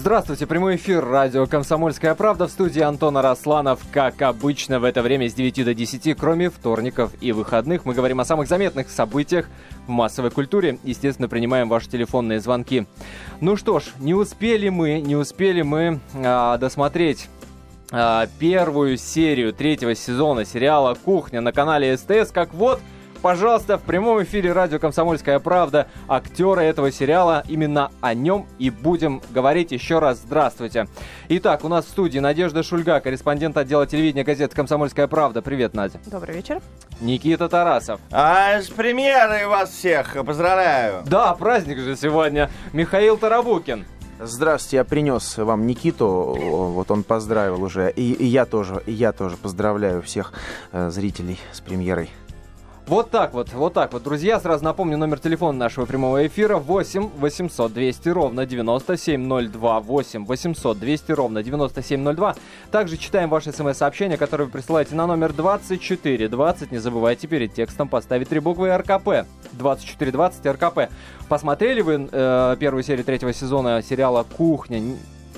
Здравствуйте, прямой эфир радио «Комсомольская правда» в студии Антона Росланов. Как обычно в это время с 9 до 10, кроме вторников и выходных, мы говорим о самых заметных событиях в массовой культуре. Естественно, принимаем ваши телефонные звонки. Ну что ж, не успели мы, не успели мы а, досмотреть а, первую серию третьего сезона сериала «Кухня» на канале СТС, как вот пожалуйста, в прямом эфире радио «Комсомольская правда» актеры этого сериала. Именно о нем и будем говорить еще раз. Здравствуйте. Итак, у нас в студии Надежда Шульга, корреспондент отдела телевидения газеты «Комсомольская правда». Привет, Надя. Добрый вечер. Никита Тарасов. А с премьерой вас всех поздравляю. Да, праздник же сегодня. Михаил Тарабукин. Здравствуйте, я принес вам Никиту, вот он поздравил уже, и, и я тоже, и я тоже поздравляю всех э, зрителей с премьерой. Вот так вот, вот так вот. Друзья, сразу напомню номер телефона нашего прямого эфира 8 800 200 ровно 9702. 8 800 200 ровно 9702. Также читаем ваши смс-сообщения, которые вы присылаете на номер 2420. Не забывайте перед текстом поставить три буквы РКП. 2420 РКП. Посмотрели вы э, первую серию третьего сезона сериала «Кухня»?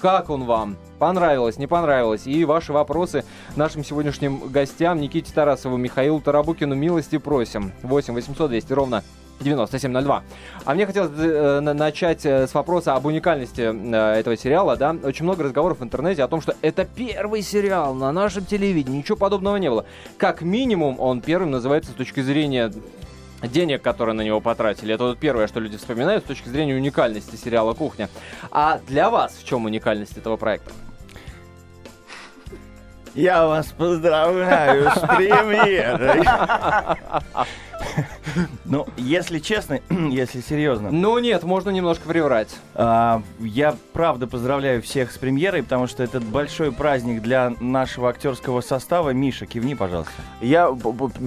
Как он вам? Понравилось, не понравилось? И ваши вопросы нашим сегодняшним гостям Никите Тарасову, Михаилу Тарабукину милости просим. 8 800 200 ровно 9702. А мне хотелось э, начать э, с вопроса об уникальности э, этого сериала, да. Очень много разговоров в интернете о том, что это первый сериал на нашем телевидении, ничего подобного не было. Как минимум, он первым называется с точки зрения денег, которые на него потратили. Это вот первое, что люди вспоминают с точки зрения уникальности сериала «Кухня». А для вас в чем уникальность этого проекта? Я вас поздравляю с премьерой. Ну, если честно, если серьезно. Ну нет, можно немножко приврать. А, я правда поздравляю всех с премьерой, потому что это большой праздник для нашего актерского состава. Миша, кивни, пожалуйста. Я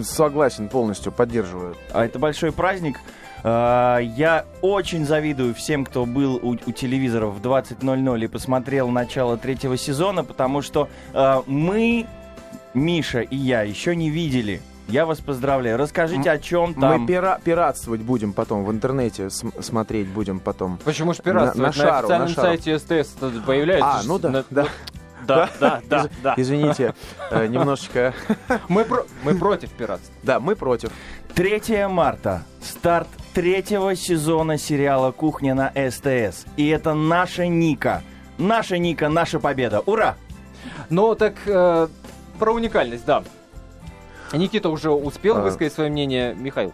согласен полностью, поддерживаю. А это большой праздник. А, я очень завидую всем, кто был у, у телевизоров в 20.00 и посмотрел начало третьего сезона, потому что э, мы, Миша и я, еще не видели я вас поздравляю. Расскажите, о чем там. Мы пира пиратствовать будем потом, в интернете смотреть будем потом. Почему же пиратствовать? На, на, шару, официальном на шару. сайте СТС появляется. А, ну да, на, да. Да, да, да, да. Извините, э, немножечко... Мы, про... мы против пиратства. Да, мы против. 3 марта. Старт третьего сезона сериала «Кухня» на СТС. И это наша Ника. Наша Ника, наша победа. Ура! Ну, так э, про уникальность, да. Никита уже успел а... высказать свое мнение, Михаил.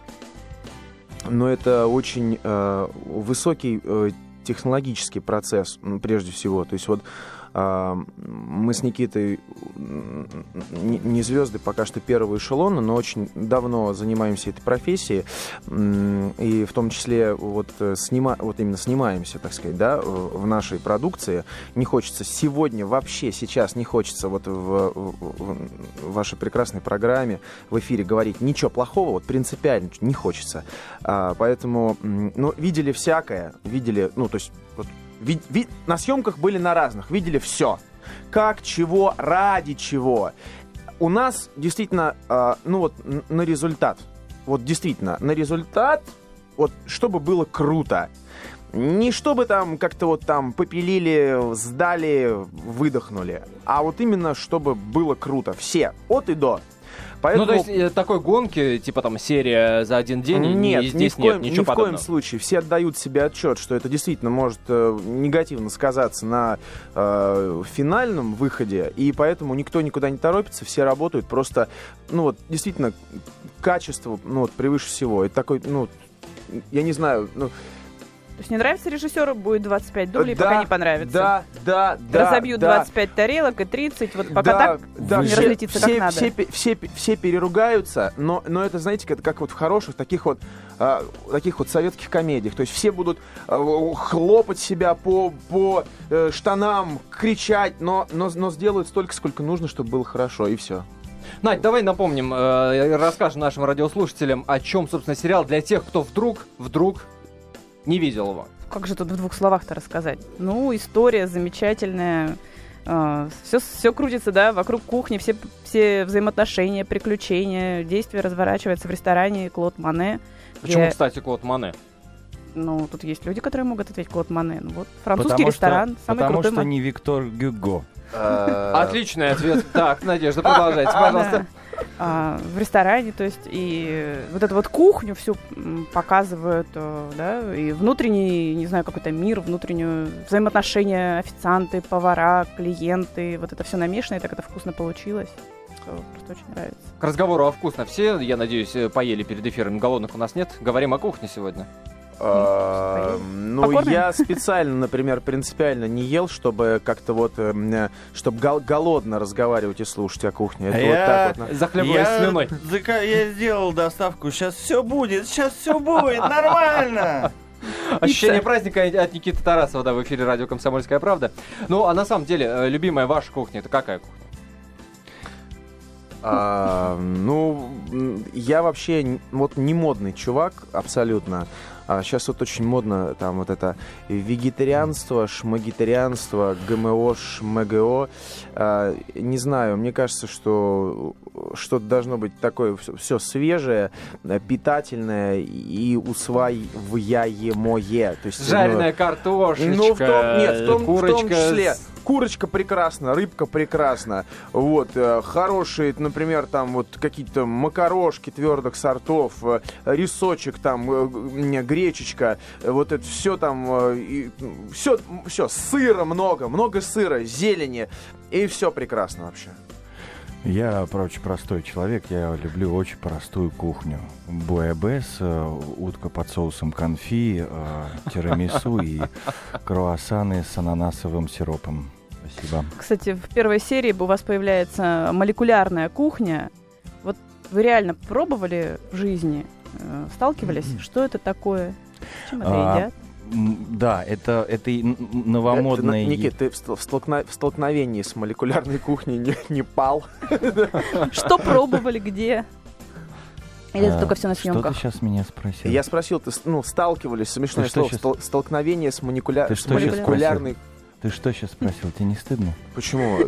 Но это очень э, высокий э, технологический процесс, прежде всего. То есть вот а, мы с Никитой не звезды пока что первого эшелона, но очень давно занимаемся этой профессией. И в том числе вот, э, снима, вот именно снимаемся, так сказать, да, в нашей продукции. Не хочется сегодня, вообще сейчас не хочется вот в, в, в вашей прекрасной программе в эфире говорить ничего плохого, вот принципиально не хочется. А, поэтому, ну, видели всякое, видели, ну, то есть вот, ви, ви, на съемках были на разных, видели все. Как, чего, ради чего. У нас действительно, э, ну вот, на результат. Вот действительно, на результат, вот, чтобы было круто. Не чтобы там как-то вот там попилили, сдали, выдохнули, а вот именно чтобы было круто. Все, от и до. Поэтому... Ну, то есть э, такой гонки, типа там серия за один день, нет, здесь ни в коем, нет ничего ни в коем случае. Все отдают себе отчет, что это действительно может э, негативно сказаться на э, финальном выходе, и поэтому никто никуда не торопится, все работают просто, ну вот, действительно, качество, ну вот, превыше всего. Это такой, ну, я не знаю, ну, то есть не нравится режиссеру, будет 25 дублей, да, пока не понравится. Да, да, да. Разобьют да. 25 тарелок и 30, вот пока да, так да, не все, разлетится все, как надо. Все, все, все переругаются, но, но это, знаете, как, как вот в хороших таких вот, а, таких вот советских комедиях. То есть все будут а, хлопать себя по, по э, штанам, кричать, но, но, но сделают столько, сколько нужно, чтобы было хорошо, и все. Надь, давай напомним, э, расскажем нашим радиослушателям, о чем, собственно, сериал для тех, кто вдруг, вдруг не видел его. Как же тут в двух словах-то рассказать? Ну, история замечательная. Все, а, все крутится, да, вокруг кухни, все, все взаимоотношения, приключения, действия разворачиваются в ресторане Клод Мане. Почему, где... кстати, Клод Мане? Ну, тут есть люди, которые могут ответить Клод Мане. Ну, вот французский Потому ресторан, что, самый потому крутой что ма- не Виктор Гюго. Э, Отличный ответ. Так, Надежда, продолжайте, пожалуйста. А, в ресторане, то есть и вот эту вот кухню всю показывают, э, да, и внутренний, не знаю, какой-то мир, внутреннюю взаимоотношения официанты, повара, клиенты, вот это все намешано, и так это вкусно получилось. Просто очень нравится. К разговору о вкусно. Все, я надеюсь, э, поели перед эфиром. Голодных у нас нет. Говорим о кухне сегодня. Э, Ну, Покормим? я специально, например, принципиально не ел, чтобы как-то вот, чтобы голодно разговаривать и слушать о кухне. Это А вот я- так вот. на- Захлебываясь слюной. зака- я сделал доставку, сейчас все будет, сейчас все будет, нормально. Ощущение праздника от Никиты Тарасова, да, в эфире радио «Комсомольская правда». Ну, а на самом деле, э, любимая ваша кухня, это какая кухня? А, ну, я вообще вот не модный чувак абсолютно. Сейчас вот очень модно там вот это вегетарианство, шмагитарианство, ГМО, ШМГО. А, не знаю, мне кажется, что что-то должно быть такое все, свежее, э, питательное и усваиваемое. То есть, ну, Жареная картошечка, ну, в том, нет, в том, в курочка. том числе. Курочка прекрасна, рыбка прекрасна. Вот, э, хорошие, например, там вот какие-то макарошки твердых сортов, э, рисочек там, э, гречечка, вот это все там, все, все, сыра много, много сыра, зелени, и все прекрасно вообще. Я очень простой человек, я люблю очень простую кухню. Буэбес, э, утка под соусом конфи, э, тирамису и круассаны с ананасовым сиропом. Спасибо. Кстати, в первой серии у вас появляется молекулярная кухня. Вот вы реально пробовали в жизни, э, сталкивались? Что это такое? Чем это А, едят? Да, это, это и н- н- новомодное... Это, Никит, ты в, стол- в столкновении с молекулярной кухней не, не пал. Что пробовали, где? Или это А, только все на Что ты съемках? сейчас меня спросил? Я спросил, ты ну, сталкивались, смешное Ты что слово, стол- столкновение с, молекуля- Ты с молекулярной... Ты что сейчас спросил? Тебе не стыдно? Почему?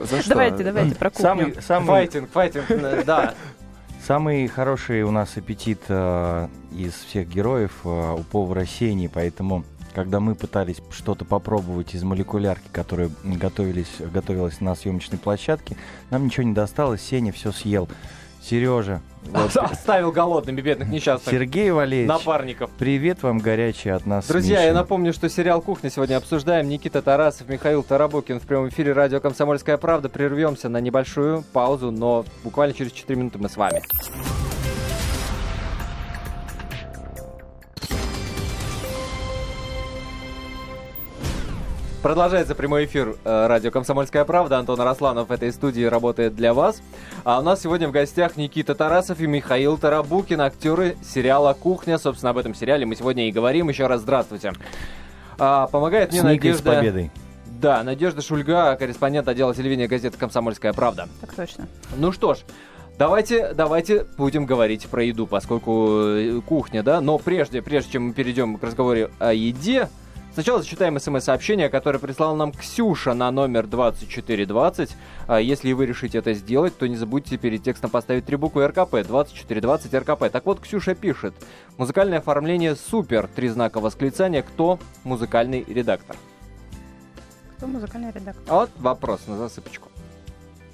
За что? Давайте, давайте про кухню. Самый, самый, Файтинг, файтинг, да. Самый хороший у нас аппетит э, из всех героев э, у повара Сени, поэтому когда мы пытались что-то попробовать из молекулярки, которая готовились, готовилась на съемочной площадке, нам ничего не досталось, Сеня все съел. Сережа, вот, Оставил голодными бедных несчастных Сергей Валерьевич, напарников. привет вам горячий от нас. Друзья, я Мишей. напомню, что сериал «Кухня» сегодня обсуждаем. Никита Тарасов, Михаил Тарабукин в прямом эфире радио «Комсомольская правда». Прервемся на небольшую паузу, но буквально через 4 минуты мы с вами. Продолжается прямой эфир э, радио «Комсомольская правда». Антон Росланов в этой студии работает для вас. А у нас сегодня в гостях Никита Тарасов и Михаил Тарабукин, актеры сериала «Кухня». Собственно, об этом сериале мы сегодня и говорим. Еще раз здравствуйте. А, помогает мне С Никой с Надежда... победой. Да, Надежда Шульга, корреспондент отдела телевидения газеты «Комсомольская правда». Так точно. Ну что ж, давайте, давайте будем говорить про еду, поскольку э, кухня, да. Но прежде, прежде чем мы перейдем к разговору о еде, сначала зачитаем смс-сообщение, которое прислала нам Ксюша на номер 2420. А Если вы решите это сделать, то не забудьте перед текстом поставить три буквы РКП, 2420 РКП. Так вот, Ксюша пишет. Музыкальное оформление супер, три знака восклицания. Кто музыкальный редактор? Кто музыкальный редактор? А вот вопрос на засыпочку.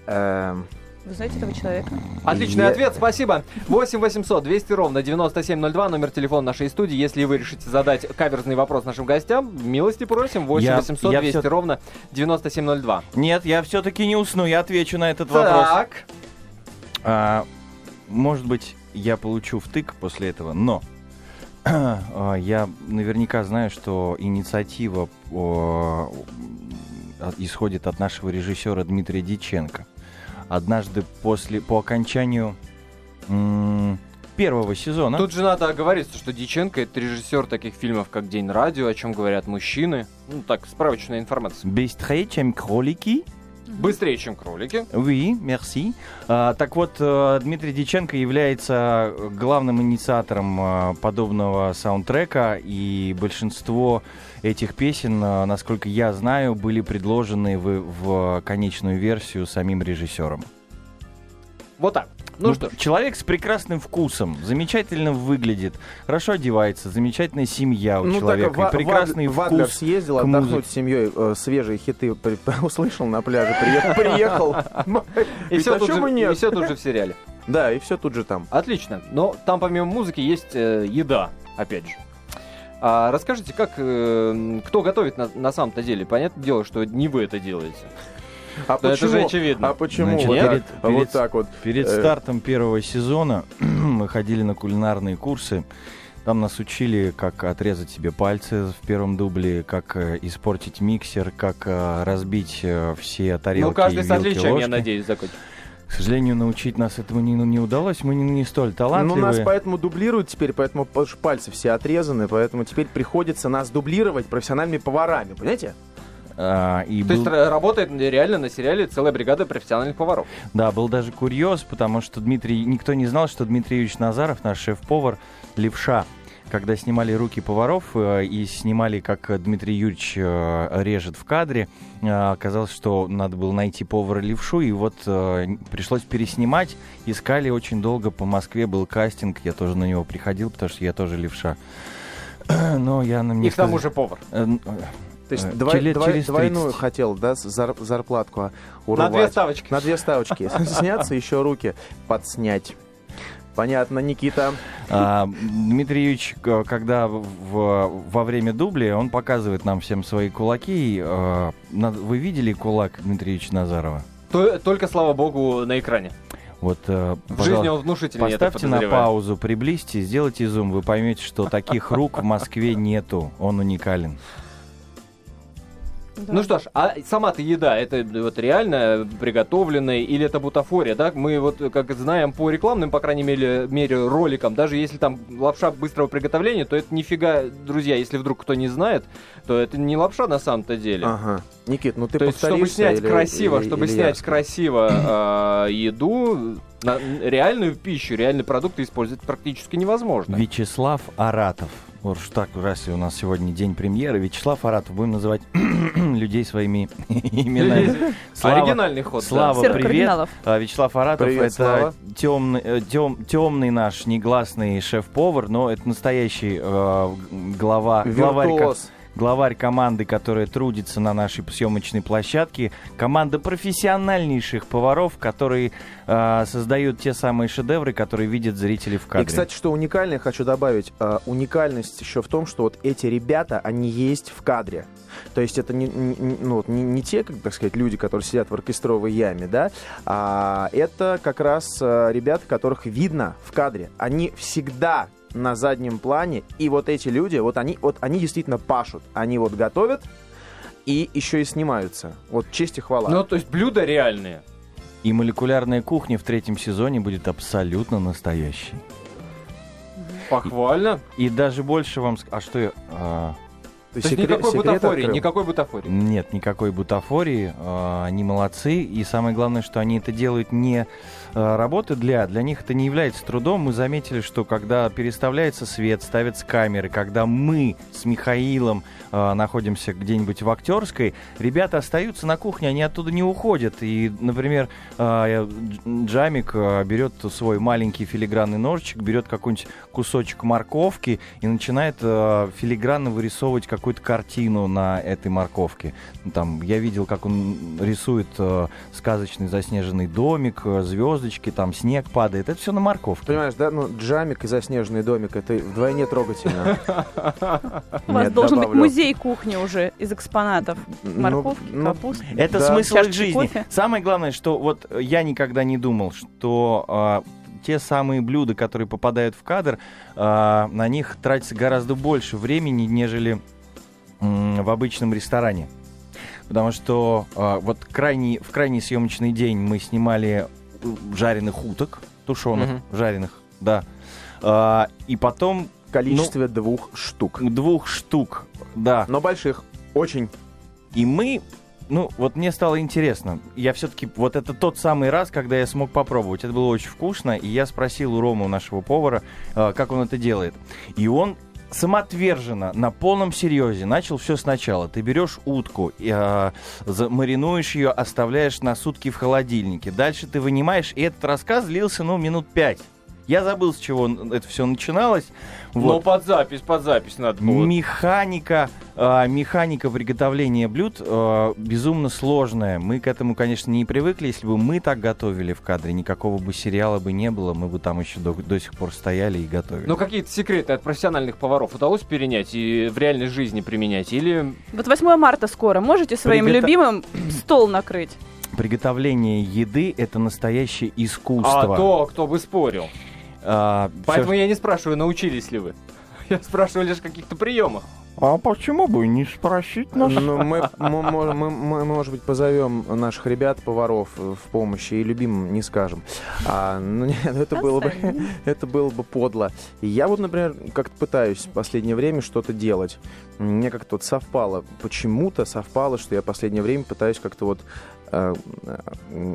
Эм, Вы знаете этого человека? Отличный Я- ответ, спасибо. 8 800 200 ровно 9702, номер телефона нашей студии. Если вы решите задать каверзный вопрос нашим гостям, милости просим. 8 Я- 800 я 200 всё- ровно 9702. Нет, я все-таки не усну, я отвечу на этот вопрос. Так. А, может быть, я получу втык после этого, но а, я наверняка знаю, что инициатива о, от- исходит от нашего режиссера Дмитрия Диченко. Однажды после по окончанию м, первого сезона Тут же надо оговориться, что Диченко это режиссер таких фильмов, как День радио, о чем говорят мужчины. Ну, так, справочная информация. «Быстрее, чем кролики». Быстрее, чем кролики. Oui, merci. А, так вот, э, Дмитрий Диченко является главным инициатором э, подобного саундтрека, и большинство этих песен, э, насколько я знаю, были предложены в, в конечную версию самим режиссером. Вот так. Ну, Ну, что ж. Человек с прекрасным вкусом, замечательно выглядит, хорошо одевается, замечательная семья у Ну, человека, так, и прекрасный в вкус. съездил к отдохнуть музыке. с семьей, э, свежие хиты при- услышал на пляже, приехал. все, тут же, и все тут же в сериале. Да, и все тут же там. Отлично. Но там помимо музыки есть э, еда, опять же. А расскажите, как э, кто готовит на, на самом-то деле? Понятное дело, что не вы это делаете. А Да это же очевидно. А почему? Значит, вот, перед- так, перед- вот так вот. Перед Э. стартом первого сезона мы ходили на кулинарные курсы. Там нас учили, как отрезать себе пальцы в первом дубле, как э, испортить миксер, как э, разбить все тарелки ну, каждый с отличием, я надеюсь, закончит. К сожалению, научить нас этому не, не удалось. Мы не, не столь Ну, талантливые. нас поэтому дублируют теперь, поэтому пальцы все отрезаны, поэтому теперь приходится нас дублировать профессиональными поварами, понимаете? А, и То был- есть ра- работает реально на сериале целая бригада профессиональных поваров. Да, был даже курьез, потому что Дмитрий, никто не знал, что Дмитрий Юрьевич Назаров, наш шеф-повар, левша. Когда снимали руки поваров э, и снимали, как Дмитрий Юрьевич э, режет в кадре, э, оказалось, что надо было найти повара левшу, и вот пришлось переснимать. Искали очень долго по Москве, был кастинг, я тоже на него приходил, потому что я тоже левша. Но я на мне И к тому же повар. То есть два- через- два- через двойную 30. хотел, да, зар- зарплатку а, На урвать. две ставочки. На две ставочки. Сняться, еще руки подснять. Понятно, Никита. А, Дмитрий Юрьевич, когда в- в- во время дубля, он показывает нам всем свои кулаки. А, Вы видели кулак Дмитрия Юрьевича Назарова? То- только, слава богу, на экране. Вот, э, В жизни он так поставьте на паузу, приблизьте, сделайте зум, вы поймете, что таких рук в Москве нету. Он уникален. Да. Ну что ж, а сама-то еда, это вот реально приготовленная или это бутафория, да? Мы вот, как знаем по рекламным, по крайней мере, мере роликам, даже если там лапша быстрого приготовления, то это нифига, друзья, если вдруг кто не знает, то это не лапша на самом-то деле. Ага. Никит, ну ты то есть, чтобы снять или- красиво, или- чтобы или снять я? красиво э, еду, на- реальную пищу, реальные продукты использовать практически невозможно. Вячеслав Аратов. Вот уж так, раз и у нас сегодня день премьеры, Вячеслав Аратов. Будем называть людей своими именами. Слава- Оригинальный ход. да. Слава, Серых привет. кардиналов. А, Вячеслав Аратов Привет, это Слава. темный, э, тем- темный наш негласный шеф-повар, но это настоящий э, глава, Виртуоз. главарь команды, которая трудится на нашей съемочной площадке. Команда профессиональнейших поваров, которые э, создают те самые шедевры, которые видят зрители в кадре. И, кстати, что уникальное, хочу добавить, а, уникальность еще в том, что вот эти ребята, они есть в кадре. То есть это не, не- ну, не, не те, как так сказать, люди, которые сидят в оркестровой яме, да, а это как раз а, ребята, которых видно в кадре. Они всегда на заднем плане, и вот эти люди, вот они, вот они действительно пашут. Они вот готовят и еще и снимаются. Вот честь и хвала. Ну, то есть блюда реальные. И молекулярная кухня в третьем сезоне будет абсолютно настоящей. Похвально. И даже больше вам... А что я... а, То есть секрет- никакой секрет бутафории, открыл? никакой бутафории. Нет никакой бутафории, э, они молодцы, и самое главное, что они это делают не работы для, для них это не является трудом. Мы заметили, что когда переставляется свет, ставятся камеры, когда мы с Михаилом э, находимся где-нибудь в актерской, ребята остаются на кухне, они оттуда не уходят. И, например, э, Дж- Джамик э, берет свой маленький филигранный ножичек, берет какой-нибудь кусочек морковки и начинает э, филигранно вырисовывать какую-то картину на этой морковке. Там, я видел, как он рисует э, сказочный заснеженный домик, э, звездочки, там снег падает. Это все на морковке. Понимаешь, да, ну, джамик и заснеженный домик, это вдвойне трогательно. У вас должен быть музей кухни уже из экспонатов. Ну, Морковки, ну, капусты. Это смысл жизни. кофе. Самое главное, что вот э, я никогда не думал, что а, те самые блюда, которые попадают в кадр, а, на них тратится гораздо больше времени, нежели в обычном ресторане. Потому что а, вот крайний, в крайний съемочный день мы снимали э, жареных уток, тушеных, Мгм. жареных, да. А, и потом В количестве двух штук. двух штук, да. Но больших. Очень. И мы, ну, вот мне стало интересно. Я все-таки, вот это тот самый раз, когда я смог попробовать. Это было очень вкусно. И я спросил у Ромы, у нашего повара, э, как он это делает. И он самоотверженно, на полном серьезе начал все сначала. Ты берешь утку, э, маринуешь ее, оставляешь на сутки в холодильнике. Дальше ты вынимаешь, и этот рассказ длился, ну, минут пять. Я забыл, с чего это все начиналось. Вот. Но под запись, под запись надо было. Механика, э, механика приготовления блюд э, безумно сложная. Мы к этому, конечно, не привыкли. Если бы мы так готовили в кадре, никакого бы сериала бы не было. Мы бы там еще до, до сих пор стояли и готовили. Но какие-то секреты от профессиональных поваров удалось перенять и в реальной жизни применять? Или... Вот 8 марта скоро. Можете своим Пригота... любимым стол накрыть? Приготовление еды — это настоящее искусство. А то, кто бы спорил. А, Поэтому все... я не спрашиваю, научились ли вы. Я спрашиваю лишь каких-то приемах. А почему бы не спросить нас? Ну, мы, мы, мы, мы, мы, может быть, позовем наших ребят, поваров в помощь и любимым не скажем. А, ну, нет, ну, это было бы, это было бы подло. Я вот, например, как-то пытаюсь в последнее время что-то делать. Мне как-то вот совпало, почему-то совпало, что я в последнее время пытаюсь как-то вот э,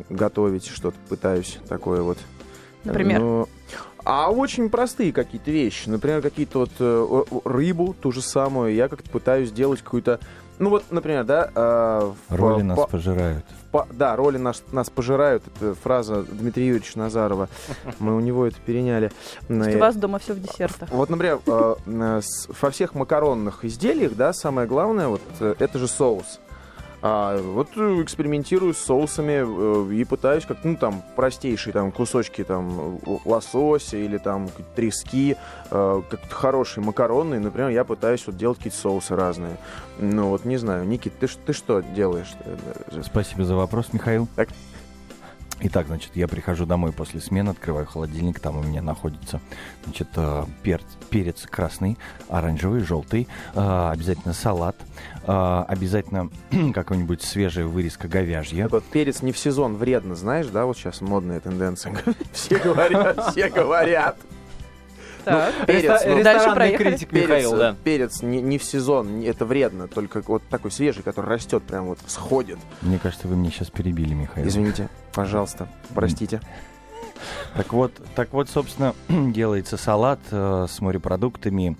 готовить что-то, пытаюсь такое вот. Например? Ну, а очень простые какие-то вещи. Например, какие-то вот э, рыбу, ту же самую, я как-то пытаюсь сделать какую-то... Ну вот, например, да... Э, роли в, нас по, пожирают. По, да, роли нас, нас пожирают. Это фраза Дмитрия Юрьевича Назарова. Мы у него это переняли. Что у вас дома все в десертах. Вот, например, э, во всех макаронных изделиях, да, самое главное, вот э, это же соус. А вот э, экспериментирую с соусами э, и пытаюсь как ну там простейшие там кусочки там лосося или там трески, э, как хорошие макароны, например, я пытаюсь вот делать какие-то соусы разные. Ну вот не знаю, Никит, ты, ты что делаешь? Спасибо за вопрос, Михаил. Так. Итак, значит, я прихожу домой после смены, открываю холодильник, там у меня находится, значит, перец, перец красный, оранжевый, желтый, обязательно салат, а, обязательно какой-нибудь свежая вырезка говяжья. Так вот, перец не в сезон вредно, знаешь, да, вот сейчас модная тенденция. Все говорят, все говорят. Так. Ну, перец, ну, Дальше проехали. критик перец, Михаил, да. Перец не, не в сезон, это вредно, только вот такой свежий, который растет, прям вот сходит. Мне кажется, вы мне сейчас перебили, Михаил. Извините, пожалуйста, простите. Так вот, так вот, собственно, делается салат э, с морепродуктами,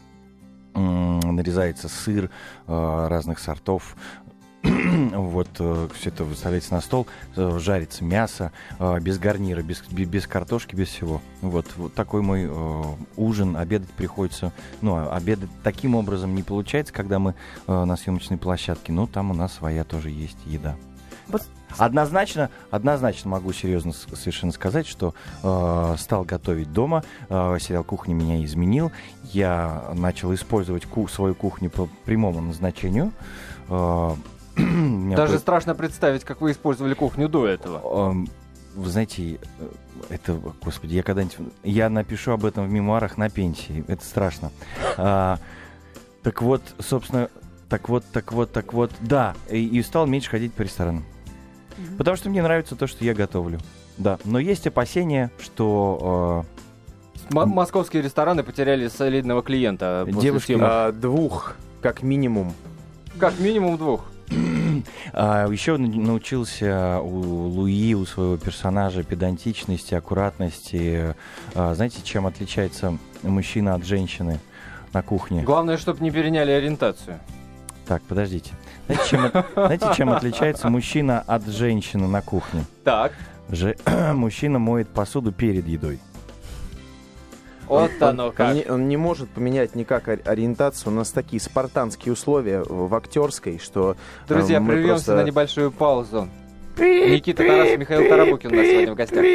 нарезается сыр э, разных сортов, вот э, все это выставляется на стол, э, жарится мясо без гарнира, без, без картошки, без всего. Вот, вот такой мой ужин. Обедать приходится, ну, а обедать таким образом не получается, когда мы на съемочной площадке, но там у нас своя тоже есть еда. Однозначно, однозначно могу серьезно совершенно сказать, что э, стал готовить дома. Э, сериал «Кухня» меня изменил. Я начал использовать ку- свою кухню по прямому назначению. Э, Даже страшно представить, как вы использовали кухню до этого. Вы знаете, э, это, господи, я когда-нибудь... Я напишу об этом в мемуарах на пенсии. Это страшно. А, так вот, собственно, так вот, так вот, так вот, да. И, и стал меньше ходить по ресторанам. Угу. Потому что мне нравится то, что я готовлю. Да, но есть опасения, что... Э, М- московские рестораны потеряли солидного клиента. Девушки, а, двух, как минимум. Как минимум двух. А, еще научился у Луи, у своего персонажа педантичности, аккуратности. А, знаете, чем отличается мужчина от женщины на кухне? Главное, чтобы не переняли ориентацию. Так, подождите. Знаете, чем, знаете, чем отличается мужчина от женщины на кухне? Так. Же, мужчина моет посуду перед едой. Вот оно как. Он не, он не может поменять никак ориентацию. У нас такие спартанские условия в актерской, что... Э, Друзья, прервемся просто... на небольшую паузу. Никита Тарасов, Михаил Тарабукин у нас сегодня в гостях.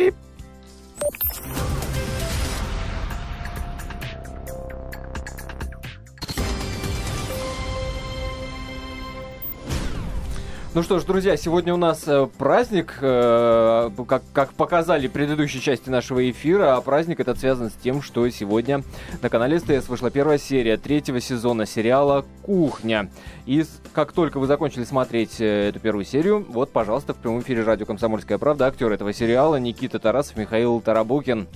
Ну что ж, друзья, сегодня у нас э, праздник, э, как, как показали предыдущей части нашего эфира, а праздник этот связан с тем, что сегодня на канале СТС вышла первая серия третьего сезона сериала «Кухня». И как только вы закончили смотреть э, эту первую серию, вот, пожалуйста, в прямом эфире радио «Комсомольская правда» актер этого сериала Никита Тарасов, Михаил Тарабукин.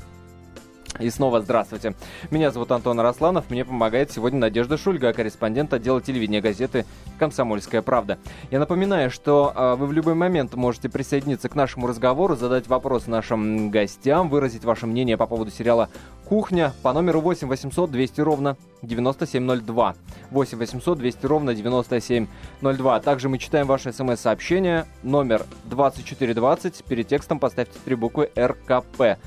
И снова здравствуйте. Меня зовут Антон Арасланов. Мне помогает сегодня Надежда Шульга, корреспондент отдела телевидения газеты «Комсомольская правда». Я напоминаю, что э, вы в любой момент можете присоединиться к нашему разговору, задать вопрос нашим гостям, выразить ваше мнение по поводу сериала кухня по номеру 8 800 200 ровно 9702. 8 800 200 ровно 9702. Также мы читаем ваши смс-сообщения. Номер 2420. Перед текстом поставьте три буквы РКП.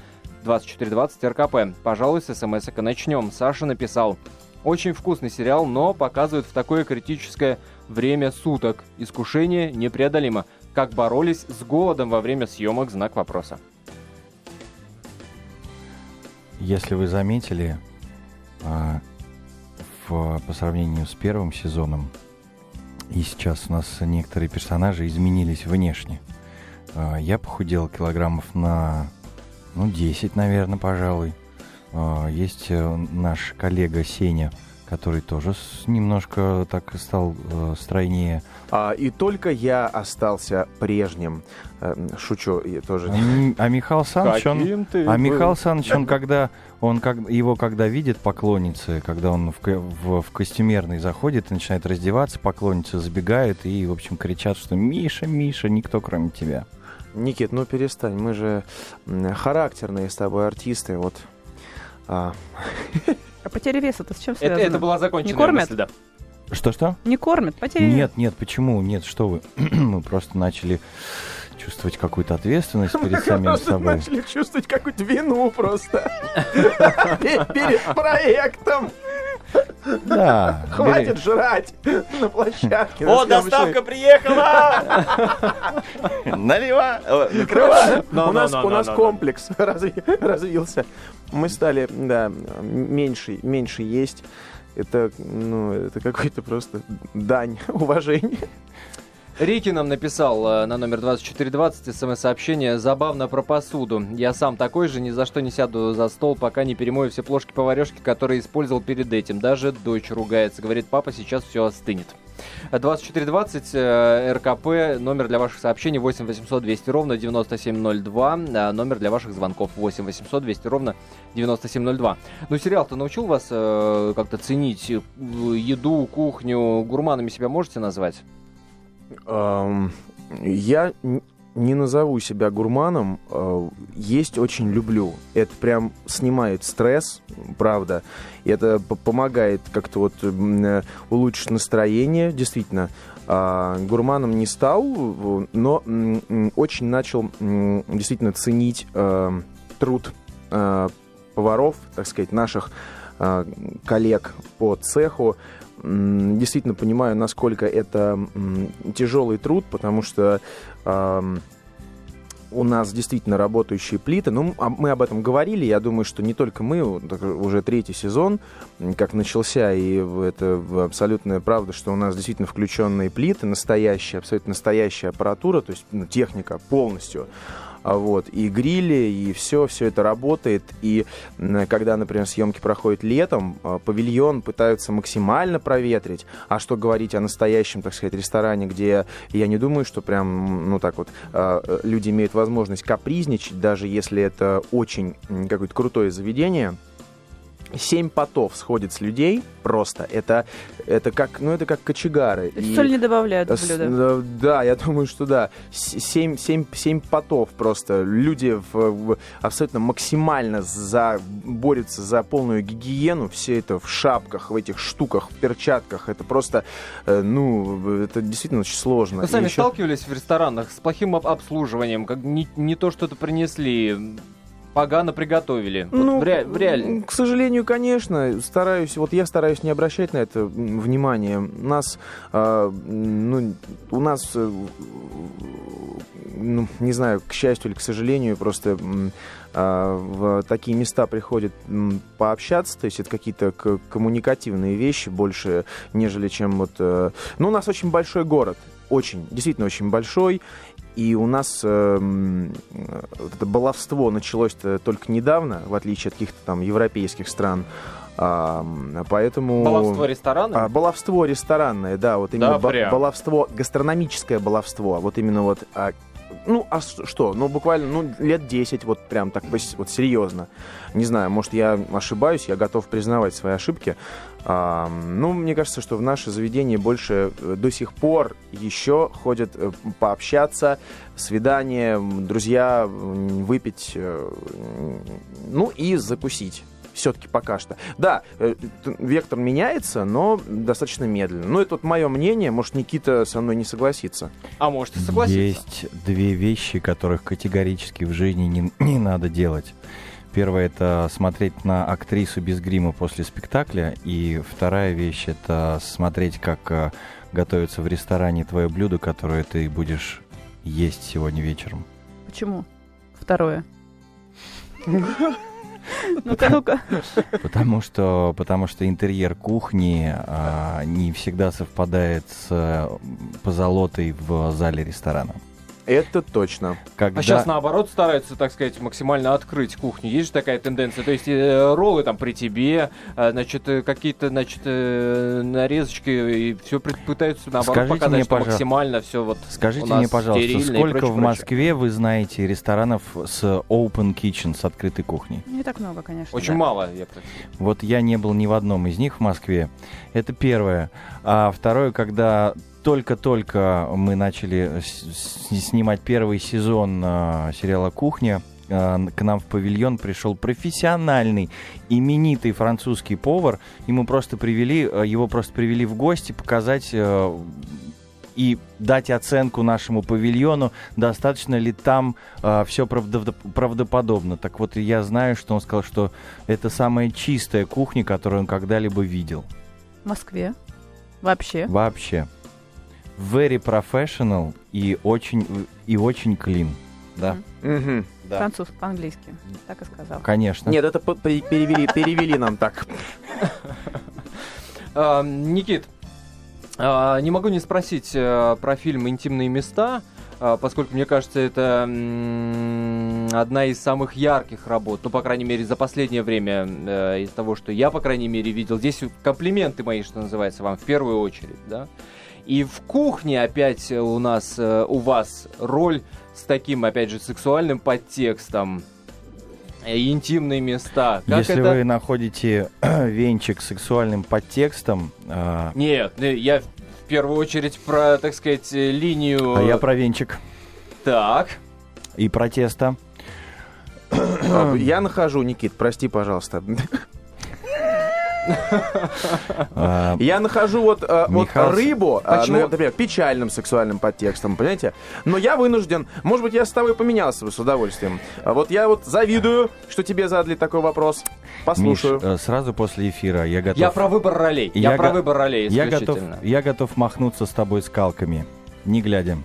2420 РКП. Пожалуй, с смс начнем. Саша написал. Очень вкусный сериал, но показывают в такое критическое время суток. Искушение непреодолимо. Как боролись с голодом во время съемок, знак вопроса. Если вы заметили, а, в, по сравнению с первым сезоном, и сейчас у нас некоторые персонажи изменились внешне. А, я похудел килограммов на, ну, 10, наверное, пожалуй. А, есть э, наш коллега Сеня, который тоже немножко так стал э, стройнее. А, и только я остался прежним. Э, шучу, я тоже. А, а Михаил Саныч, он, а Михаил Саныч, он когда он как его когда видит поклонницы, когда он в, в, в костюмерный заходит и начинает раздеваться, поклонницы забегают и, в общем, кричат, что Миша, Миша, никто кроме тебя. Никит, ну перестань, мы же характерные с тобой артисты, вот. А, а потеря веса-то с чем связано? Это, это была законченная Не кормят? мысль, да. Что-что? Не кормят, потеря Нет, нет, почему? Нет, что вы? Мы просто начали чувствовать какую-то ответственность перед самим собой. начали чувствовать какую-то вину просто. Перед проектом. Да. Хватит жрать на площадке. О, доставка приехала! Налива, накрывай. У нас у нас комплекс развился. Мы стали, да, меньше, меньше есть. Это, ну, это какой-то просто дань уважения. Рики нам написал э, на номер 2420 смс-сообщение «Забавно про посуду. Я сам такой же, ни за что не сяду за стол, пока не перемою все плошки-поварешки, которые использовал перед этим. Даже дочь ругается. Говорит, папа, сейчас все остынет». 2420 э, РКП, номер для ваших сообщений 8 800 200 ровно 9702, э, номер для ваших звонков 8 800 200 ровно 9702. Ну, сериал-то научил вас э, как-то ценить еду, кухню, гурманами себя можете назвать? Я не назову себя гурманом, э, есть очень люблю. Это прям снимает стресс, правда. И это помогает как-то вот э, улучшить настроение, действительно. А, гурманом не стал, но очень начал действительно ценить э, труд поваров, так сказать, наших коллег по цеху действительно понимаю, насколько это тяжелый труд, потому что у нас действительно работающие плиты. Ну, а мы об этом говорили. Я думаю, что не только мы, уже третий сезон, как начался, и это абсолютная правда, что у нас действительно включенные плиты, настоящая, абсолютно настоящая аппаратура, то есть ну, техника полностью. А вот, и грили, и все, все это работает. И когда, например, съемки проходят летом, а, павильон пытаются максимально проветрить. А что говорить о настоящем, так сказать, ресторане, где я не думаю, что прям, ну так вот, а, люди имеют возможность капризничать, даже если это очень какое-то крутое заведение семь потов сходит с людей просто. Это, это как, ну, это как кочегары. И, соль не добавляют в блюдо? Да, я думаю, что да. Семь, семь, семь потов просто. Люди в, в, абсолютно максимально за, борются за полную гигиену. Все это в шапках, в этих штуках, в перчатках. Это просто, э, ну, это действительно очень сложно. Вы сами еще... сталкивались в ресторанах с плохим обслуживанием? Как не, не то что-то принесли погано приготовили. Ну, вот в, ре- в реале. К сожалению, конечно, стараюсь, вот я стараюсь не обращать на это внимание. Нас, э, ну, у нас, э, ну, не знаю, к счастью или к сожалению, просто э, в такие места приходят пообщаться, то есть это какие-то коммуникативные вещи больше, нежели чем вот... Э, ну, у нас очень большой город, очень, действительно очень большой, и у нас э, это баловство началось только недавно, в отличие от каких-то там европейских стран. А, поэтому... Баловство ресторанное? А, баловство ресторанное, да, вот именно да, ба- баловство, гастрономическое баловство, вот именно вот а, ну, а что? Ну, буквально ну, лет 10, вот прям так вот серьезно. Не знаю, может, я ошибаюсь, я готов признавать свои ошибки. А, ну, мне кажется, что в наше заведение больше э, до сих пор еще ходят э, пообщаться, свидания, друзья, выпить, э, ну и закусить. Все-таки пока что. Да, вектор меняется, но достаточно медленно. Ну, это вот мое мнение. Может, Никита со мной не согласится. А может и согласиться. Есть две вещи, которых категорически в жизни не, не надо делать. Первое это смотреть на актрису без грима после спектакля, и вторая вещь это смотреть, как э, готовится в ресторане твое блюдо, которое ты будешь есть сегодня вечером. Почему? Второе. Ну-ка, ну-ка. Потому что, потому что интерьер кухни а, не всегда совпадает с э, позолотой в зале ресторана. Это точно. Когда... А сейчас наоборот стараются, так сказать, максимально открыть кухню. Есть же такая тенденция. То есть э, роллы там при тебе, э, значит, э, какие-то, значит, э, нарезочки, и все пытаются наоборот Скажите показать, мне, что пожалуйста, максимально все вот Скажите у нас мне, пожалуйста, стерильно и сколько прочее, в прочее. Москве вы знаете ресторанов с open kitchen, с открытой кухней? Не так много, конечно. Очень да. мало, я так Вот я не был ни в одном из них в Москве. Это первое. А второе, когда только-только мы начали снимать первый сезон а, сериала «Кухня», а, к нам в павильон пришел профессиональный, именитый французский повар. Ему просто привели, а, его просто привели в гости показать и дать оценку нашему павильону, достаточно ли там все правдоподобно. Так вот, я знаю, что он сказал, что это самая чистая кухня, которую он когда-либо видел. В Москве. Вообще. Вообще. Very professional и очень, и очень clean. Да, Мгм. да. Француз по-английски. Так и сказал. Конечно. Нет, это перевели, перевели нам так. А, Никит, а, не могу не спросить э, про фильм «Интимные места», а, поскольку, мне кажется, это одна из самых ярких работ, ну, по крайней мере, за последнее время, э, из того, что я, по крайней мере, видел. Здесь комплименты мои, что называется, вам в первую очередь, да? И в кухне опять у нас, э, у вас роль с таким, опять же, сексуальным подтекстом. Э, Интимные места. Как Если это? вы находите венчик с сексуальным подтекстом, а, Нет, э, я в первую очередь про, так сказать, э, линию... а я про венчик Так. и про тесто. А, Я нахожу, Никит, прости, пожалуйста. А, Я нахожу вот, э, рыбу, почему- ну, например, печальным сексуальным подтекстом, понимаете? Но я вынужден, может быть, я с тобой поменялся бы с удовольствием. А вот я вот завидую, что тебе задали такой вопрос. Послушаю. э, сразу после эфира я готов... Я про выбор ролей. Я, про выбор ролей я готов, исключительно. я готов махнуться с тобой скалками, не глядя.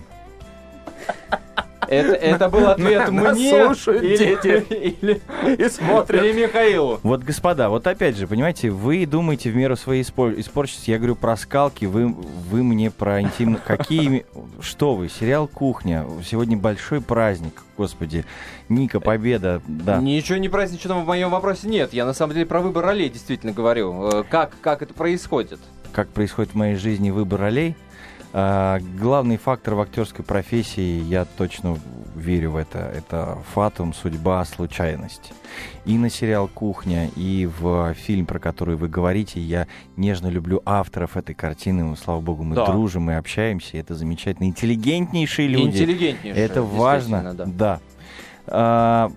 Это, это был ответ мне слушают или, дети. или, И смотрят. или Михаилу. Вот, господа, вот опять же, понимаете, вы думаете в меру своей испор- испорченности. Я говорю про скалки, вы, вы мне про интимно... Какие... Что вы? Сериал «Кухня». Сегодня большой праздник, господи. Ника, победа, да. Ничего не праздничного в моем вопросе нет. Я на самом деле про выбор ролей действительно говорю. Э, Как, как это происходит? Как происходит в моей жизни выбор ролей. А, главный фактор в актерской профессии, я точно верю в это, это фатум, судьба, случайность. И на сериал «Кухня», и в фильм, про который вы говорите, я нежно люблю авторов этой картины. Ну, Слава богу, мы Да. дружим и общаемся, это замечательно. Интеллигентнейшие люди. Интеллигентнейшее. Это важно, действительно, да.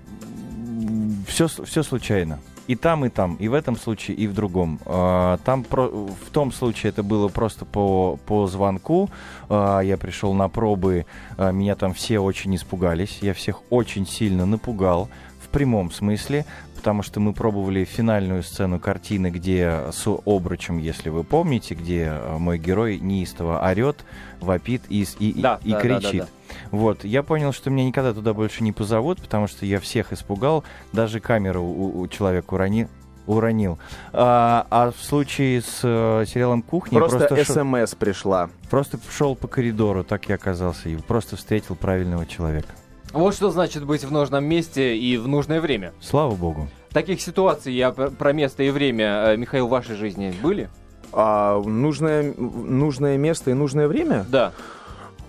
все, все случайно. И там, и там, и в этом случае, и в другом. А, Там про- в том случае это было просто по, по звонку. А, Я пришел на пробы, а, меня там все очень испугались. Я всех очень сильно напугал прямом смысле, потому что мы пробовали финальную сцену картины, где с обручем, если вы помните, где а, мой герой неистово орет, вопит и, и, и- Да, и да, да, да, кричит. да. Вот, я понял, что меня никогда туда больше не позовут, потому что я всех испугал, даже камеру у, у человека урони- уронил. А, а в случае с э, сериалом «Кухня» Просто просто, СМС пришла. просто шел по коридору, так я оказался, и просто встретил правильного человека. Вот что значит быть в нужном месте и в нужное время. Слава богу. Таких ситуаций, я пр- про место и время, э, Михаил, в вашей жизни были? А нужное, нужное место и нужное время? Да.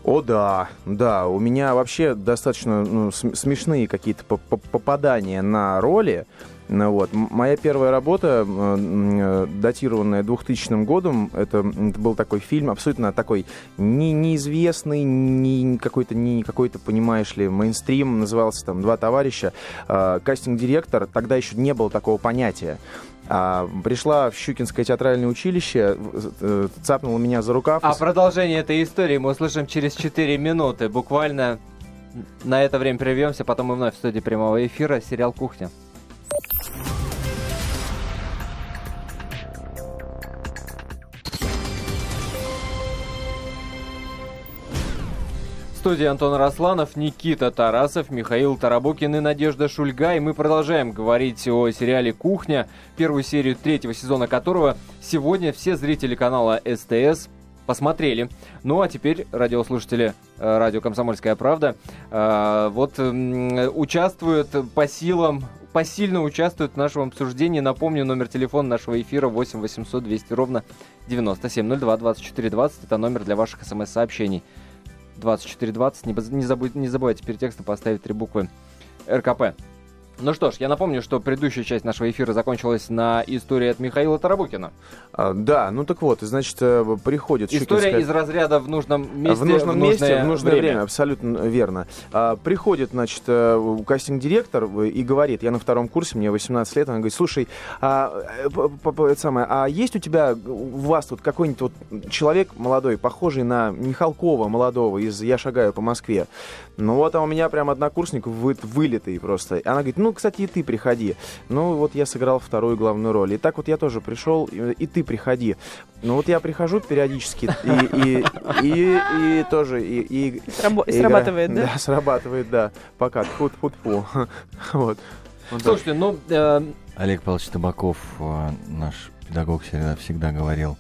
О, да, да. У меня вообще достаточно ну, см- смешные какие-то по- по- попадания на роли. Ну, вот. Моя первая работа, э, э, датированная 2000 годом, это, это был такой фильм, абсолютно такой не, неизвестный, не какой-то, не какой-то, понимаешь ли, мейнстрим, назывался там «Два товарища». Э, Кастинг-директор, тогда еще не было такого понятия. А, пришла в Щукинское театральное училище, э, цапнула меня за рукав. А продолжение этой истории мы услышим через 4 минуты. Буквально на это время прервемся, потом мы вновь в студии прямого эфира. Сериал «Кухня». Студии Антон Росланов, Никита Тарасов, Михаил Тарабукин и Надежда Шульга. И мы продолжаем говорить о сериале «Кухня», первую серию третьего сезона которого сегодня все зрители канала СТС посмотрели. Ну а теперь радиослушатели э, радио «Комсомольская правда» э, вот участвуют по силам посильно участвуют в нашем обсуждении. Напомню, номер телефона нашего эфира 8 800 200 ровно 9702 24 20. Это номер для ваших смс-сообщений. 2420. Не, не, забудь- не забывайте перед текстом поставить три буквы РКП. Ну что ж, я напомню, что предыдущая часть нашего эфира закончилась на истории от Михаила Тарабукина. А, да, ну так вот, значит, э, приходит История Щукинская- из разряда в нужном месте, в нужном месте, нужное в нужное время, абсолютно верно. А, приходит, значит, э, кастинг-директор э, и говорит, я на втором курсе, мне 18 лет, она говорит, слушай, а, это самое, а есть у тебя, у вас тут какой-нибудь вот человек молодой, похожий на Михалкова молодого из «Я шагаю по Москве»? Ну вот, а у меня прям однокурсник вы, вылитый просто. Она говорит, ну, кстати, и ты приходи. Ну вот я сыграл вторую главную роль. И так вот я тоже пришел, и, и ты приходи. Ну вот я прихожу периодически, и, и, и, и тоже, и, и, срабо- игра- срабатывает, да? Да, срабатывает, да. Пока. Фут-фут-фу. Вот. Вот так. Слушайте, ну, э, Олег Павлович Табаков, э, наш педагог, всегда, всегда говорил,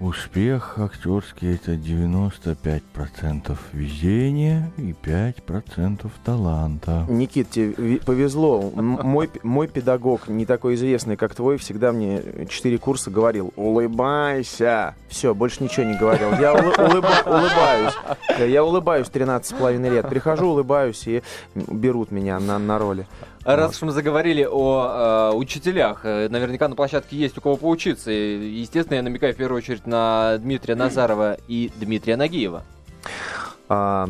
успех актерский это 95% везения и 5% таланта. Никит, тебе повезло. Мой, мой педагог, не такой известный, как твой, всегда мне четыре курса говорил «Улыбайся!» Все, больше ничего не говорил. Я улы- улыба- улыбаюсь. Я улыбаюсь 13 с половиной лет. Прихожу, улыбаюсь, и берут меня на, на роли. Раз уж мы заговорили о э, учителях, э, наверняка на площадке есть у кого поучиться. И, естественно, я намекаю в первую очередь на Дмитрия Назарова и Дмитрия Нагиева. А,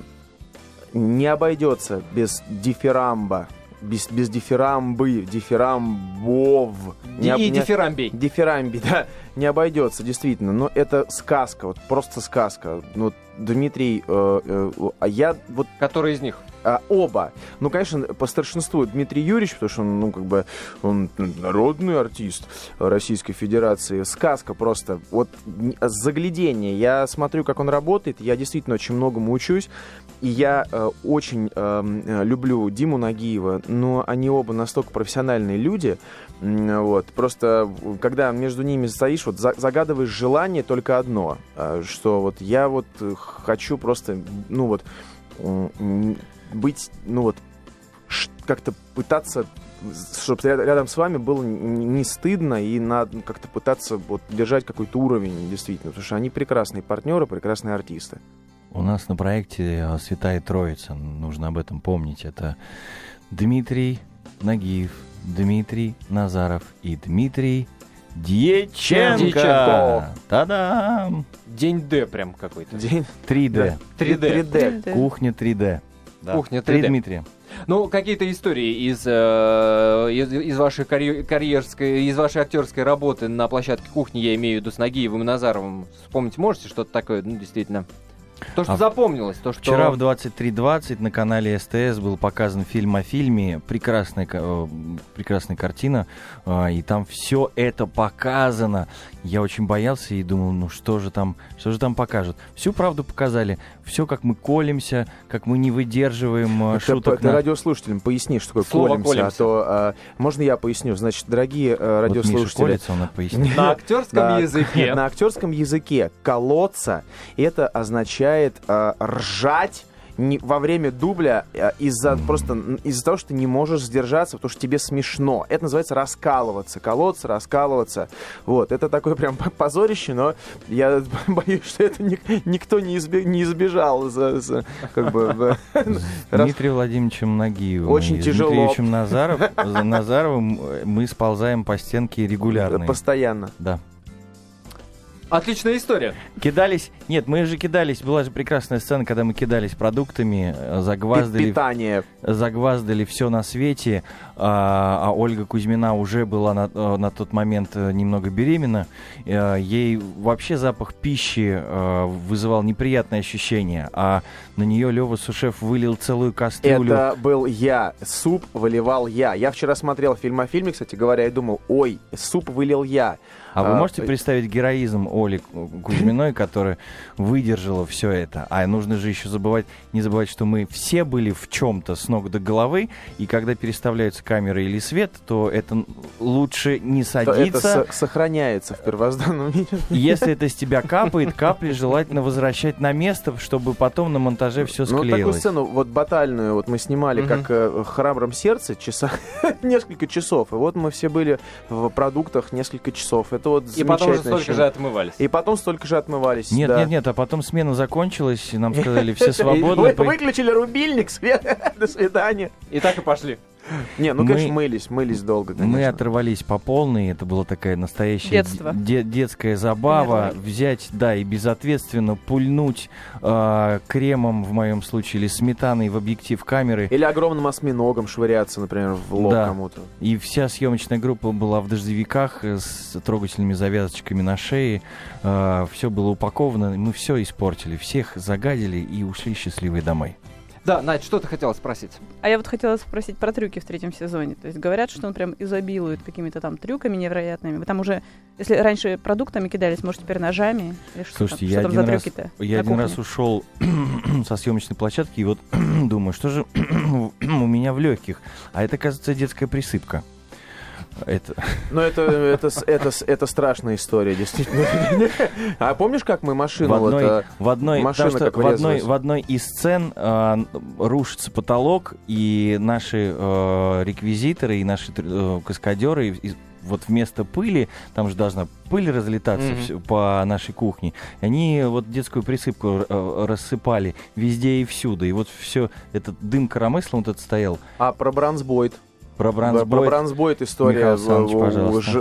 не обойдется без дифирамба. Без, без дифирамбы, дифирамбов. Не и не- Дифирамбей. Дифирамби, да, не обойдется, действительно. Но это сказка, вот просто сказка. Ну, Дмитрий, э, э, а я вот Который из них? А, оба. Ну, конечно, по старшинству Дмитрий Юрьевич, потому что он, ну, как бы, он народный артист Российской Федерации. Сказка просто. Вот н- заглядение. Я смотрю, как он работает, я действительно очень многому учусь. И я э, очень э, э, люблю Диму Нагиева, но они оба настолько профессиональные люди. Вот. Просто, э, когда между ними стоишь, вот за- загадываешь желание только одно, э, что вот я вот э, хочу просто, ну вот, быть, ну вот, как-то пытаться, чтобы рядом с вами было не стыдно и надо как-то пытаться вот держать какой-то уровень, действительно, потому что они прекрасные партнеры, прекрасные артисты. У нас на проекте э, Святая Троица, нужно об этом помнить. Это Дмитрий Нагиев, Дмитрий Назаров и Дмитрий Дьяченко. Дьяченко. Та-дам! День Д прям какой-то. День 3D. 3D. 3D. Кухня 3D. Да. Кухня Три 3D. Дмитрия. Ну, какие-то истории из, э, из, из вашей карьер- карьерской, из вашей актерской работы на площадке кухни, я имею в виду с Нагиевым и Назаровым, вспомнить можете что-то такое, ну, действительно? То, что А запомнилось, то, что... Вчера в 23.20 на канале СТС был показан фильм о фильме. Прекрасная, э, прекрасная картина. э, И там все это показано. Я очень боялся и думал, ну что же там, что же там покажут. Всю правду показали. Все, как мы колемся, как мы не выдерживаем э, Это шуток. ты на- радиослушателям поясни, что такое Слово колемся, «колемся». а то а, можно я поясню. Значит, дорогие Вот Миша радиослушатели, колется, он это пояснит. На актерском языке. На актерском языке колоться это означает э, ржать не, во время дубля э, из-за просто из-за того, что ты не можешь сдержаться, потому что тебе смешно. Это называется раскалываться, колоться, раскалываться. Вот, это такое прям позорище, но я боюсь, что это ник- никто не, избе- не избежал за, за, как бы Дмитрием Владимировичем Нагиевым Очень тяжело. Дмитриевичем Назаров, за Назаровым э, мы сползаем по стенке регулярно. постоянно. Да. Отличная история. Кидались... Нет, мы же кидались... Была же прекрасная сцена, когда мы кидались продуктами, э, загваздали, Питание. загваздали все на свете, а, а Ольга Кузьмина уже была на, э, на тот момент э, немного беременна. Ей вообще запах пищи вызывал неприятные ощущения, а на нее Лева Сушев вылил целую кастрюлю. Это был я. Суп выливал я. Я вчера смотрел фильм о фильме, кстати говоря, и думал, ой, суп вылил я. А вы А, можете э, представить героизм Оли Кузьминой, которая выдержала все это? А нужно же еще забывать, не забывать, что мы все были в чем-то с ног до головы, и когда переставляются камеры или свет, то это лучше не Это садиться. со- сохраняется в первозданном виде. Если это с тебя капает, капли желательно возвращать на место, чтобы потом на монтаже все Ну, вот такую склеилось. сцену, вот батальную, вот мы снимали, как э, храбром сердце, часа, несколько часов. И вот мы все были в продуктах несколько часов. Это вот И потом же столько же отмывались. И потом столько же отмывались. Нет, да. нет, нет, а потом смена закончилась, и нам сказали, все пой- Выключили рубильник, свет, до свидания. И так и пошли. Не, ну, Мы- конечно, мылись, мылись долго, Мы конечно. оторвались по полной, это была такая настоящая Детство. де- детская забава. Герой. Взять, да, и безответственно пульнуть э, кремом, в моем случае, или сметаной в объектив камеры. Или огромным осьминогом швыряться, например, в лоб Да. кому-то. И вся съемочная группа была в дождевиках э, с трогательными завязочками на шее. все было упаковано, мы все испортили, всех загадили и ушли счастливые домой. Да, Надь, что ты хотела спросить? А я вот хотела спросить про трюки в третьем сезоне. То есть говорят, что он прям изобилует какими-то там трюками невероятными. Вы там уже, если раньше продуктами кидались, может, теперь ножами? Или что Слушайте, там, я что там один за раз- трюки-то? Я один раз ушел со съемочной площадки и вот думаю, что же у меня в легких. А это, кажется, детская присыпка. Это... Ну, это, это, это, это страшная история, действительно. А помнишь, как мы машину... в вот, одной, э, в одной, машина что в одной, в одной из сцен а, рушится потолок, и наши э, реквизиторы и наши э, каскадеры из- вот вместо пыли, там же должна пыль разлетаться Мгм. всё по нашей кухне, они вот детскую присыпку э, рассыпали везде и всюду, и вот все этот дым коромыслом вот этот стоял, А про бронзбойд. Про Про бронзбой. бронзбойд история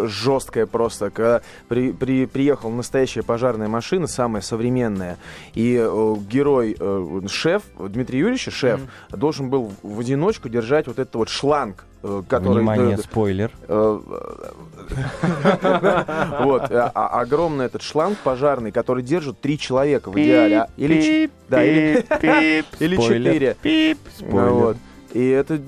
жесткая просто. Когда при, при- приехала настоящая пожарная машина, самая современная, и э, герой, э, шеф, Дмитрий Юрьевич, шеф, должен был в одиночку держать вот этот вот шланг, э, который... Внимание, э, спойлер. Э, Вот, а- огромный этот шланг пожарный, который держит три человека в идеале. а- Или четыре. Пип, Ну спойлер. Вот. И это,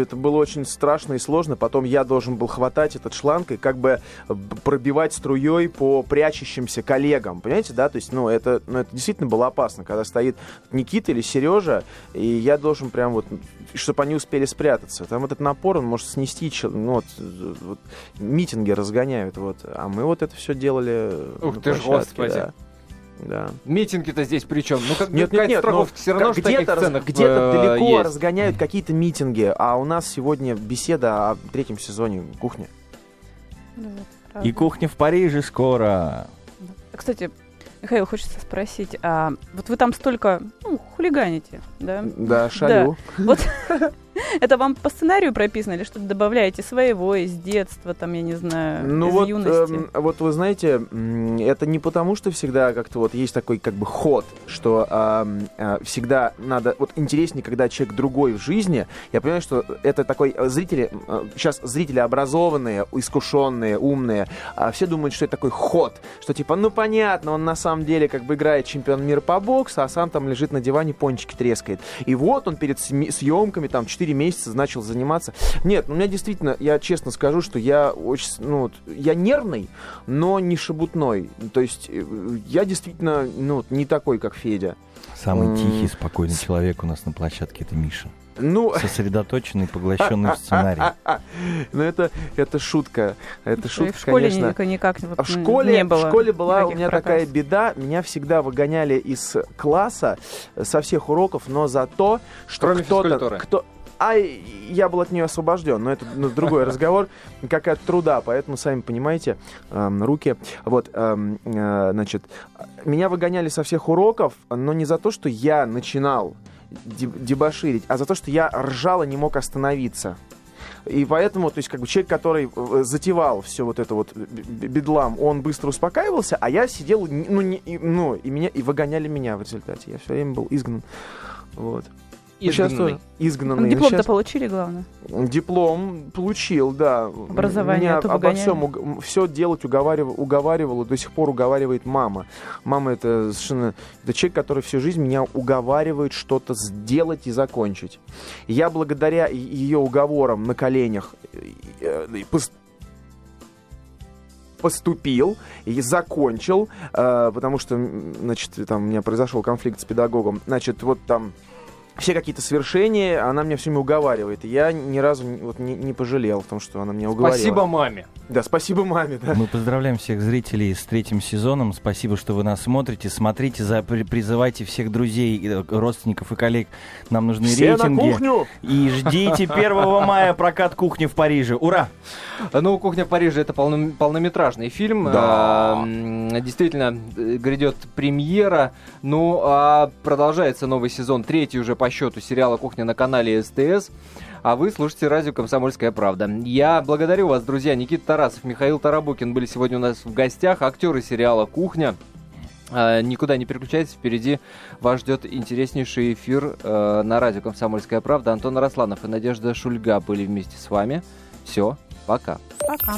это было очень страшно и сложно. Потом я должен был хватать этот шланг и как бы б- пробивать струей по прячущимся коллегам. Понимаете, да? То есть, ну, это, ну, это действительно было опасно, когда стоит Никита или Сережа, и я должен прям вот, чтобы они успели спрятаться. Там этот напор, он может снести, ну, вот, э, вот, митинги разгоняют, вот. А мы вот это все делали Ух ты ж, господи. да. Да. Митинги-то здесь при чем? Ну, как Нет, нет, нет, ну, все равно как где-то, раз- сценах где-то э, далеко есть. разгоняют какие-то митинги, а у нас сегодня беседа о третьем сезоне кухни. Ну. И кухня в Париже скоро. А, Кстати, Михаил, хочется спросить, а вот вы там столько ну, хулиганите, да? Да, шалю. Вот это вам по сценарию прописано или что-то добавляете своего из детства, там, я не знаю, Ну из вот, юности? эм, вот вы знаете, это не потому, что всегда как-то вот есть такой как бы ход, что ам, а, всегда надо, вот интереснее, когда человек другой в жизни. Я понимаю, что это такой э, зрители, э, сейчас зрители образованные, искушенные, умные, а все думают, что это такой ход, что типа, ну понятно, он на самом деле как бы играет чемпион мира по боксу, а сам там лежит на диване, пончики трескает. И вот он перед съемками там 4 месяца месяца начал заниматься. Нет, ну, у меня действительно, я честно скажу, что я очень, ну, вот, я нервный, но не шебутной. То есть э, я действительно, ну, вот не такой, как Федя. Самый тихий, спокойный человек у нас на площадке это Миша. Ну, Сосредоточенный, поглощенный в сценарий. ну это, это шутка. Это И шутка, в школе конечно. никак, вот, в школе, не было. в школе была у меня проказ. такая беда. Меня всегда выгоняли из класса со всех уроков, но за то, что кто-то... Кто... А я был от нее освобожден, но это ну, другой разговор, как от труда, поэтому, сами понимаете, эм, руки. Вот, эм, э, значит, меня выгоняли со всех уроков, но не за то, что я начинал де- дебоширить, а за то, что я ржал и не мог остановиться. И поэтому, то есть, как бы человек, который э, затевал все вот это вот бедлам, он быстро успокаивался, а я сидел, ну, не- ну, и меня, и выгоняли меня в результате. Я все время был изгнан. Вот. Ну, Изгнанный. изгнанный. Диплом-то Щас получили, главное. Диплом получил, да. Образование, Меня обо всем все делать уговаривала, уговаривала, до сих пор уговаривает мама. Мама это совершенно это человек, который всю жизнь меня уговаривает что-то сделать и закончить. Я благодаря ее уговорам на коленях э, э, пос- поступил и закончил, э, потому что, значит, там у меня произошел конфликт с педагогом. Значит, вот там все какие-то свершения, она меня все время уговаривает. И я ни разу не- вот, не, не пожалел в том, что она меня уговорила. Спасибо маме. Да, спасибо маме, да. Мы поздравляем всех зрителей с третьим сезоном. Спасибо, что вы нас смотрите. Смотрите, за, при- призывайте всех друзей, э, родственников и коллег. Нам нужны Все на рейтинги. кухню! И ждите 1 мая прокат кухни в Париже. Ура! Ну, «Кухня в Париже» — это полно- полнометражный фильм. Да. А, Действительно, э, грядет премьера. Ну, а продолжается новый сезон, третий уже по счету сериала «Кухня» на канале СТС. А вы слушаете радио «Комсомольская правда». Я благодарю вас, друзья. Никита Тарасов, Михаил Тарабукин были сегодня у нас в гостях. Актеры сериала «Кухня». А, Никуда не переключайтесь, впереди вас ждет интереснейший эфир э, на радио «Комсомольская правда». Антон Росланов и Надежда Шульга были вместе с вами. Все, пока. Пока.